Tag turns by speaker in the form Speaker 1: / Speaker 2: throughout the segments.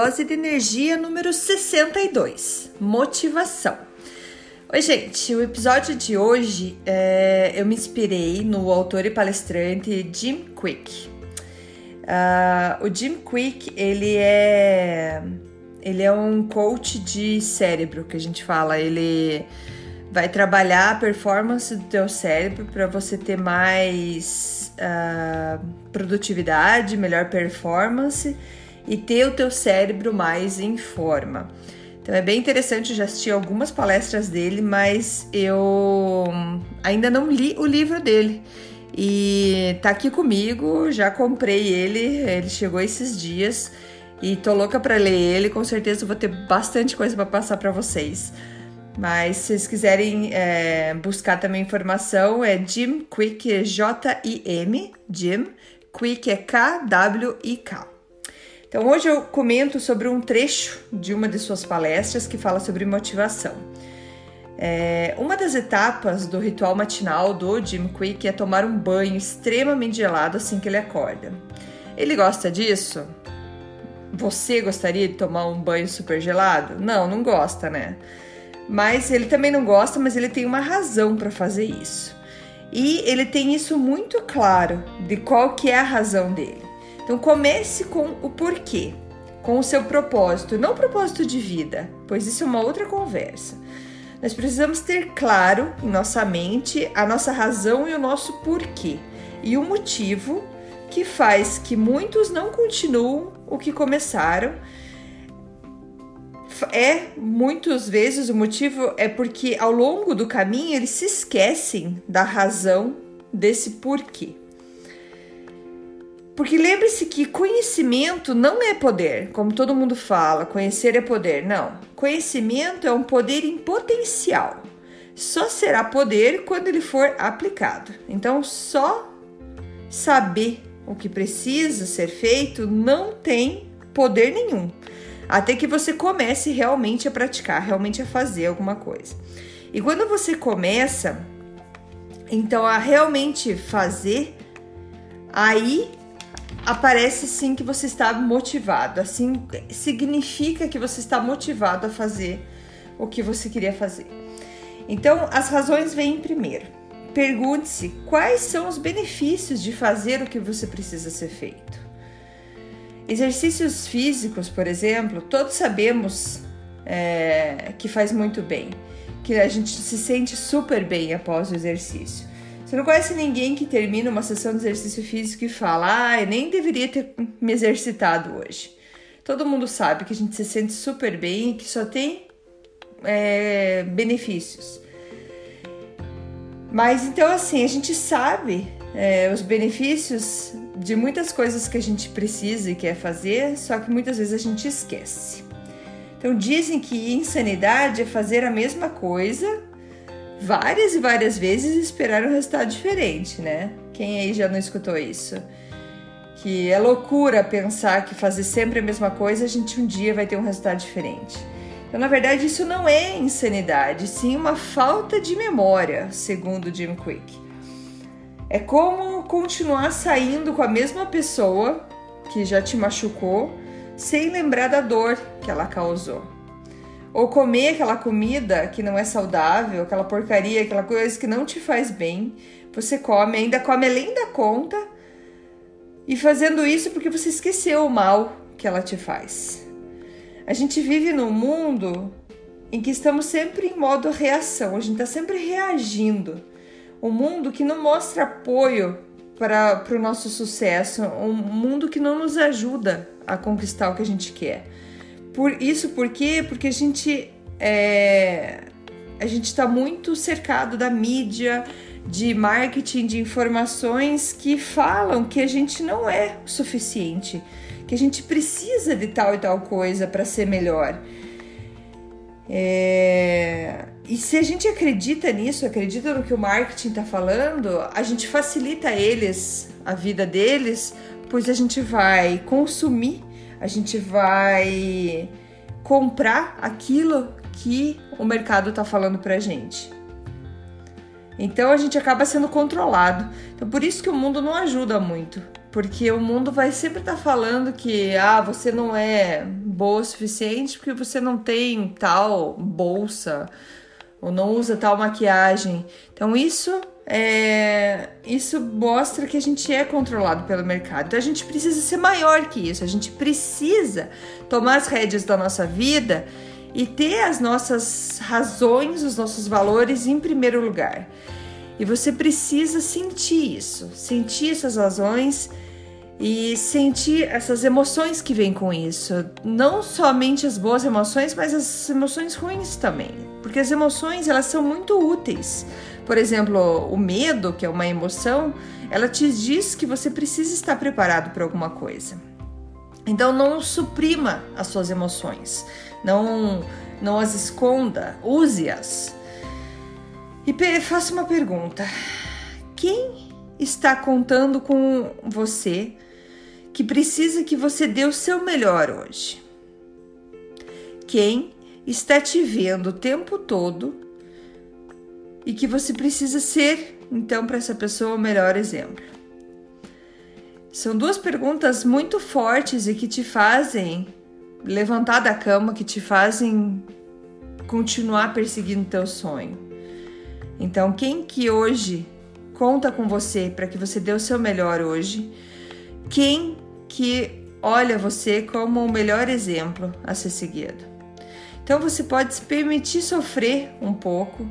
Speaker 1: Dose de energia número 62: Motivação. Oi, gente. O episódio de hoje é, eu me inspirei no autor e palestrante Jim Quick. Uh, o Jim Quick ele é ele é um coach de cérebro que a gente fala. Ele vai trabalhar a performance do teu cérebro para você ter mais uh, produtividade, melhor performance e ter o teu cérebro mais em forma. Então é bem interessante, eu já assisti algumas palestras dele, mas eu ainda não li o livro dele. E tá aqui comigo, já comprei ele, ele chegou esses dias e tô louca para ler ele, com certeza vou ter bastante coisa para passar para vocês. Mas se vocês quiserem é, buscar também informação, é Jim Quick, J-I-M, Jim, Quick é K-W-I-K. Então hoje eu comento sobre um trecho de uma de suas palestras que fala sobre motivação. É, uma das etapas do ritual matinal do Jim Quick é tomar um banho extremamente gelado assim que ele acorda. Ele gosta disso? Você gostaria de tomar um banho super gelado? Não, não gosta, né? Mas ele também não gosta, mas ele tem uma razão para fazer isso. E ele tem isso muito claro de qual que é a razão dele. Então comece com o porquê, com o seu propósito, não propósito de vida, pois isso é uma outra conversa. Nós precisamos ter claro em nossa mente a nossa razão e o nosso porquê e o motivo que faz que muitos não continuam o que começaram. É muitas vezes o motivo é porque ao longo do caminho eles se esquecem da razão desse porquê. Porque lembre-se que conhecimento não é poder, como todo mundo fala, conhecer é poder. Não. Conhecimento é um poder em potencial. Só será poder quando ele for aplicado. Então, só saber o que precisa ser feito não tem poder nenhum. Até que você comece realmente a praticar, realmente a fazer alguma coisa. E quando você começa, então, a realmente fazer, aí aparece sim que você está motivado. Assim significa que você está motivado a fazer o que você queria fazer. Então, as razões vêm primeiro. Pergunte-se quais são os benefícios de fazer o que você precisa ser feito. Exercícios físicos, por exemplo, todos sabemos é, que faz muito bem, que a gente se sente super bem após o exercício. Você não conhece ninguém que termina uma sessão de exercício físico e fala: ah, eu nem deveria ter me exercitado hoje. Todo mundo sabe que a gente se sente super bem e que só tem é, benefícios. Mas então, assim, a gente sabe é, os benefícios de muitas coisas que a gente precisa e quer fazer, só que muitas vezes a gente esquece. Então, dizem que insanidade é fazer a mesma coisa várias e várias vezes e esperar um resultado diferente, né? Quem aí já não escutou isso? Que é loucura pensar que fazer sempre a mesma coisa a gente um dia vai ter um resultado diferente. Então, na verdade, isso não é insanidade, sim uma falta de memória, segundo Jim Quick. É como continuar saindo com a mesma pessoa que já te machucou sem lembrar da dor que ela causou ou comer aquela comida que não é saudável, aquela porcaria, aquela coisa que não te faz bem, você come, ainda come além da conta, e fazendo isso porque você esqueceu o mal que ela te faz. A gente vive num mundo em que estamos sempre em modo reação, a gente está sempre reagindo. Um mundo que não mostra apoio para o nosso sucesso, um mundo que não nos ajuda a conquistar o que a gente quer. Por isso, por quê? Porque a gente é, a gente está muito cercado da mídia, de marketing, de informações que falam que a gente não é o suficiente, que a gente precisa de tal e tal coisa para ser melhor. É... E se a gente acredita nisso, acredita no que o marketing está falando, a gente facilita eles, a vida deles, pois a gente vai consumir, a gente vai comprar aquilo que o mercado está falando para gente. Então a gente acaba sendo controlado. Então por isso que o mundo não ajuda muito, porque o mundo vai sempre estar tá falando que ah, você não é boa o suficiente porque você não tem tal bolsa ou não usa tal maquiagem. Então isso é, isso mostra que a gente é controlado pelo mercado. Então a gente precisa ser maior que isso. A gente precisa tomar as rédeas da nossa vida e ter as nossas razões, os nossos valores em primeiro lugar. E você precisa sentir isso, sentir essas razões e sentir essas emoções que vêm com isso. Não somente as boas emoções, mas as emoções ruins também. Porque as emoções, elas são muito úteis. Por exemplo, o medo, que é uma emoção, ela te diz que você precisa estar preparado para alguma coisa. Então não suprima as suas emoções não, não as esconda, use-as. E faça uma pergunta: quem está contando com você que precisa que você dê o seu melhor hoje? Quem está te vendo o tempo todo e que você precisa ser, então, para essa pessoa o melhor exemplo? São duas perguntas muito fortes e que te fazem levantar da cama que te fazem continuar perseguindo teu sonho. Então, quem que hoje conta com você para que você dê o seu melhor hoje? Quem que olha você como o melhor exemplo a ser seguido? Então, você pode se permitir sofrer um pouco,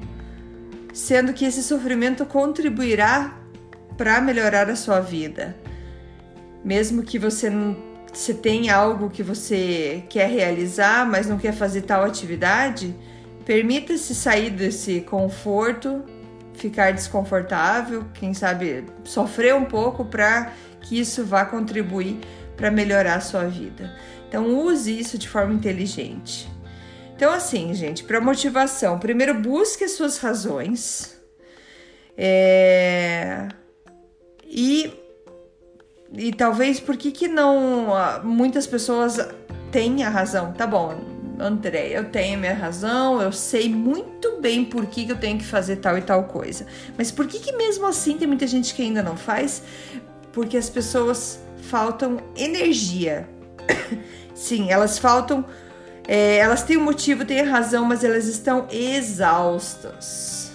Speaker 1: sendo que esse sofrimento contribuirá para melhorar a sua vida. Mesmo que você não se algo que você quer realizar, mas não quer fazer tal atividade, permita-se sair desse conforto, ficar desconfortável, quem sabe sofrer um pouco para que isso vá contribuir para melhorar a sua vida. Então use isso de forma inteligente. Então assim, gente, para motivação, primeiro busque as suas razões é... e e talvez por que, que não ah, muitas pessoas têm a razão? Tá bom, André, eu tenho a minha razão, eu sei muito bem por que, que eu tenho que fazer tal e tal coisa. Mas por que, que mesmo assim tem muita gente que ainda não faz? Porque as pessoas faltam energia. Sim, elas faltam. É, elas têm um motivo, têm a razão, mas elas estão exaustas.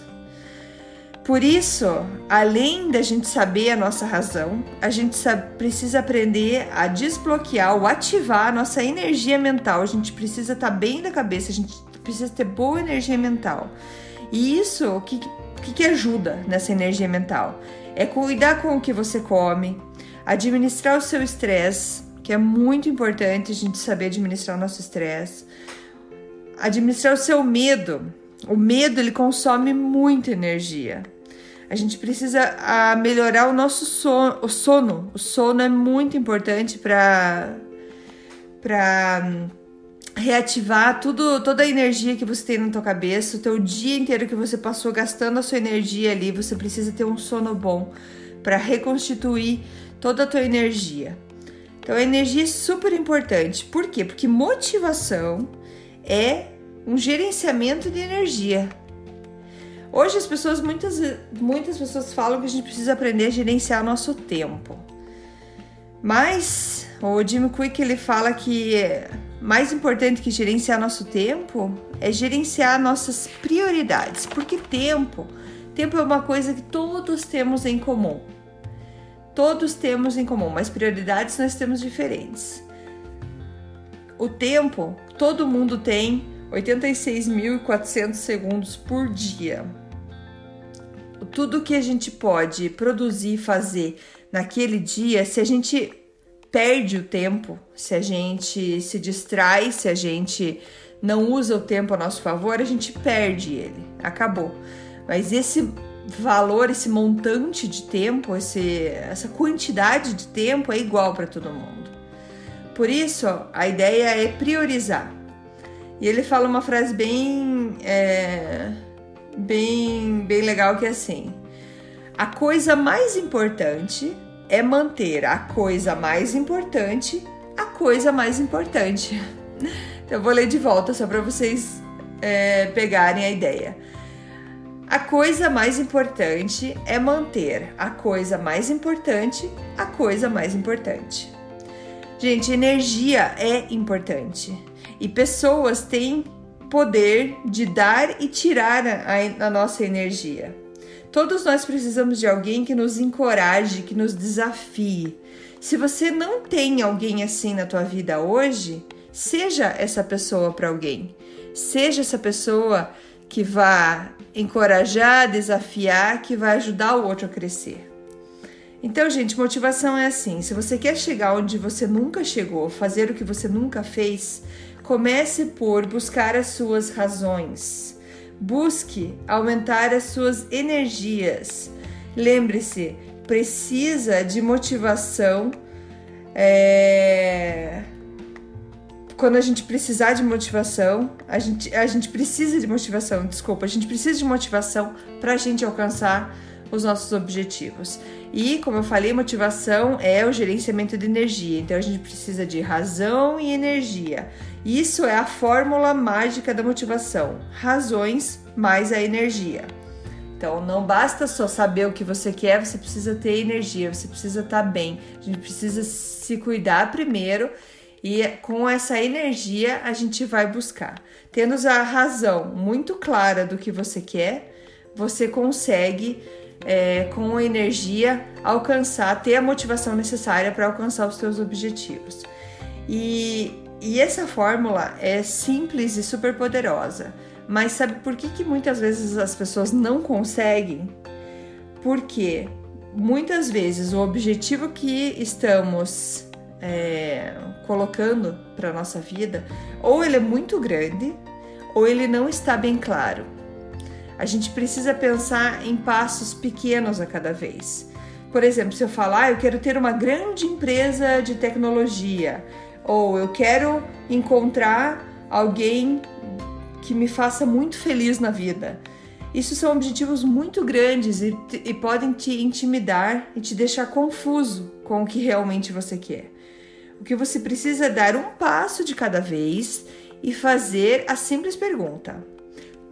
Speaker 1: Por isso, além da gente saber a nossa razão, a gente precisa aprender a desbloquear ou ativar a nossa energia mental. A gente precisa estar tá bem da cabeça, a gente precisa ter boa energia mental. E isso, o que, que, que ajuda nessa energia mental? É cuidar com o que você come, administrar o seu estresse, que é muito importante a gente saber administrar o nosso estresse, administrar o seu medo, o medo ele consome muita energia. A gente precisa a, melhorar o nosso sono, o sono. O sono é muito importante para para hum, reativar tudo, toda a energia que você tem na tua cabeça, o teu dia inteiro que você passou gastando a sua energia ali, você precisa ter um sono bom para reconstituir toda a tua energia. Então a energia é super importante. Por quê? Porque motivação é um gerenciamento de energia. Hoje as pessoas, muitas, muitas pessoas falam que a gente precisa aprender a gerenciar nosso tempo. Mas o Jim Quick ele fala que mais importante que gerenciar nosso tempo é gerenciar nossas prioridades, porque tempo, tempo é uma coisa que todos temos em comum. Todos temos em comum, mas prioridades nós temos diferentes. O tempo, todo mundo tem 86.400 segundos por dia. Tudo que a gente pode produzir e fazer naquele dia, se a gente perde o tempo, se a gente se distrai, se a gente não usa o tempo a nosso favor, a gente perde ele. Acabou. Mas esse valor, esse montante de tempo, esse, essa quantidade de tempo é igual para todo mundo. Por isso, a ideia é priorizar. E ele fala uma frase bem, é, bem, bem legal que é assim: a coisa mais importante é manter a coisa mais importante a coisa mais importante. Então, eu vou ler de volta só para vocês é, pegarem a ideia. A coisa mais importante é manter a coisa mais importante a coisa mais importante. Gente, energia é importante e pessoas têm poder de dar e tirar a, a nossa energia. Todos nós precisamos de alguém que nos encoraje, que nos desafie. Se você não tem alguém assim na tua vida hoje, seja essa pessoa para alguém. Seja essa pessoa que vá encorajar, desafiar, que vai ajudar o outro a crescer. Então, gente, motivação é assim: se você quer chegar onde você nunca chegou, fazer o que você nunca fez, comece por buscar as suas razões. Busque aumentar as suas energias. Lembre-se, precisa de motivação. É quando a gente precisar de motivação, a gente, a gente precisa de motivação, desculpa, a gente precisa de motivação para a gente alcançar os nossos objetivos. E, como eu falei, motivação é o gerenciamento de energia, então a gente precisa de razão e energia. Isso é a fórmula mágica da motivação: razões mais a energia. Então, não basta só saber o que você quer, você precisa ter energia, você precisa estar bem, a gente precisa se cuidar primeiro e com essa energia a gente vai buscar. Tendo a razão muito clara do que você quer, você consegue, é, com energia, alcançar, ter a motivação necessária para alcançar os seus objetivos. E, e essa fórmula é simples e super poderosa. Mas sabe por que, que muitas vezes as pessoas não conseguem? Porque muitas vezes o objetivo que estamos é, colocando para nossa vida, ou ele é muito grande, ou ele não está bem claro. A gente precisa pensar em passos pequenos a cada vez. Por exemplo, se eu falar, ah, eu quero ter uma grande empresa de tecnologia, ou eu quero encontrar alguém que me faça muito feliz na vida. Isso são objetivos muito grandes e, e podem te intimidar e te deixar confuso com o que realmente você quer. O que você precisa é dar um passo de cada vez e fazer a simples pergunta: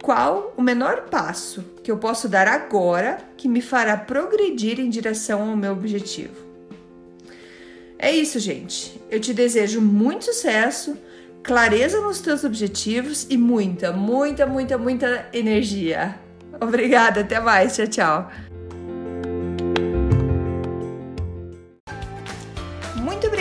Speaker 1: qual o menor passo que eu posso dar agora que me fará progredir em direção ao meu objetivo? É isso, gente. Eu te desejo muito sucesso, clareza nos teus objetivos e muita, muita, muita, muita energia. Obrigada, até mais. Tchau, tchau.